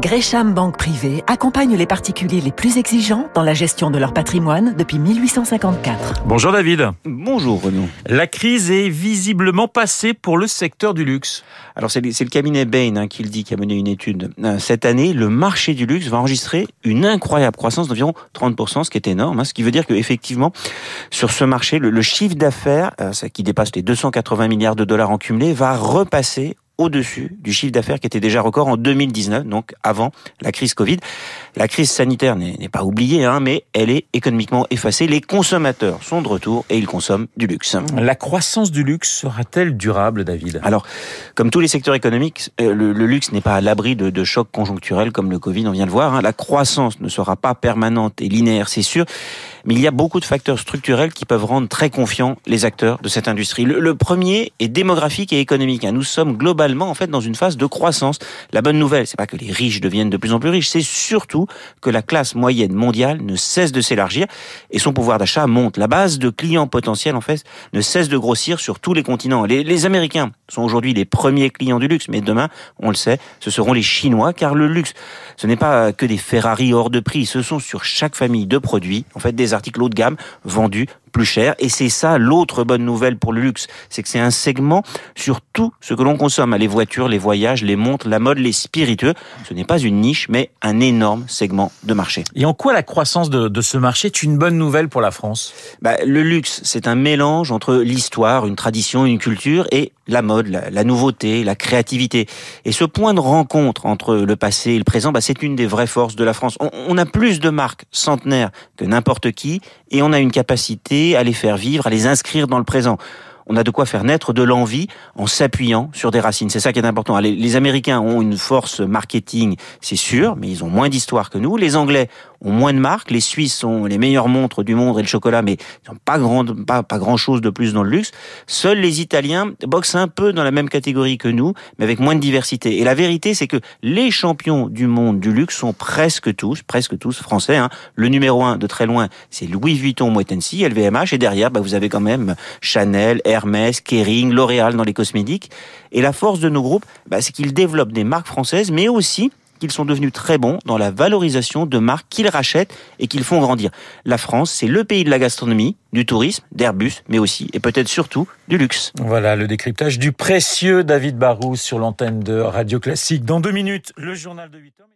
Gresham Banque Privée accompagne les particuliers les plus exigeants dans la gestion de leur patrimoine depuis 1854. Bonjour David. Bonjour Renaud. La crise est visiblement passée pour le secteur du luxe. Alors c'est le cabinet Bain hein, qui le dit, qui a mené une étude. Euh, cette année, le marché du luxe va enregistrer une incroyable croissance d'environ 30%, ce qui est énorme. Hein, ce qui veut dire qu'effectivement, sur ce marché, le, le chiffre d'affaires, euh, qui dépasse les 280 milliards de dollars en cumulé, va repasser au-dessus du chiffre d'affaires qui était déjà record en 2019, donc avant la crise Covid. La crise sanitaire n'est pas oubliée, hein, mais elle est économiquement effacée. Les consommateurs sont de retour et ils consomment du luxe. La croissance du luxe sera-t-elle durable, David? Alors, comme tous les secteurs économiques, euh, le, luxe n'est pas à l'abri de, de, chocs conjoncturels comme le Covid, on vient de voir. Hein. La croissance ne sera pas permanente et linéaire, c'est sûr. Mais il y a beaucoup de facteurs structurels qui peuvent rendre très confiants les acteurs de cette industrie. Le, premier est démographique et économique. Hein. Nous sommes globalement en fait dans une phase de croissance. La bonne nouvelle, c'est pas que les riches deviennent de plus en plus riches, c'est surtout que la classe moyenne mondiale ne cesse de s'élargir et son pouvoir d'achat monte. La base de clients potentiels, en fait, ne cesse de grossir sur tous les continents. Les, les Américains sont aujourd'hui les premiers clients du luxe, mais demain, on le sait, ce seront les Chinois, car le luxe, ce n'est pas que des Ferrari hors de prix, ce sont sur chaque famille de produits, en fait, des articles haut de gamme vendus plus cher. Et c'est ça l'autre bonne nouvelle pour le luxe, c'est que c'est un segment sur tout ce que l'on consomme, les voitures, les voyages, les montres, la mode, les spiritueux. Ce n'est pas une niche, mais un énorme segment de marché. Et en quoi la croissance de, de ce marché est une bonne nouvelle pour la France? Bah, Le luxe, c'est un mélange entre l'histoire, une tradition, une culture et la mode, la, la, nouveauté, la créativité. Et ce point de rencontre entre le passé et le présent, bah, c'est une des vraies forces de la France. On, on a plus de marques centenaires que n'importe qui et on a une capacité à les faire vivre, à les inscrire dans le présent on a de quoi faire naître de l'envie en s'appuyant sur des racines. C'est ça qui est important. Les, les Américains ont une force marketing, c'est sûr, mais ils ont moins d'histoire que nous. Les Anglais ont moins de marques. Les Suisses ont les meilleures montres du monde et le chocolat, mais ils n'ont pas grand, pas, pas grand chose de plus dans le luxe. Seuls les Italiens boxent un peu dans la même catégorie que nous, mais avec moins de diversité. Et la vérité, c'est que les champions du monde du luxe sont presque tous, presque tous français. Hein. Le numéro un de très loin, c'est Louis Vuitton, Moët LVMH, et derrière, bah, vous avez quand même Chanel, Hermès, Kering, L'Oréal dans les cosmétiques. Et la force de nos groupes, bah, c'est qu'ils développent des marques françaises, mais aussi qu'ils sont devenus très bons dans la valorisation de marques qu'ils rachètent et qu'ils font grandir. La France, c'est le pays de la gastronomie, du tourisme, d'Airbus, mais aussi et peut-être surtout du luxe. Voilà le décryptage du précieux David Barrou sur l'antenne de Radio Classique. Dans deux minutes, le journal de 8 heures.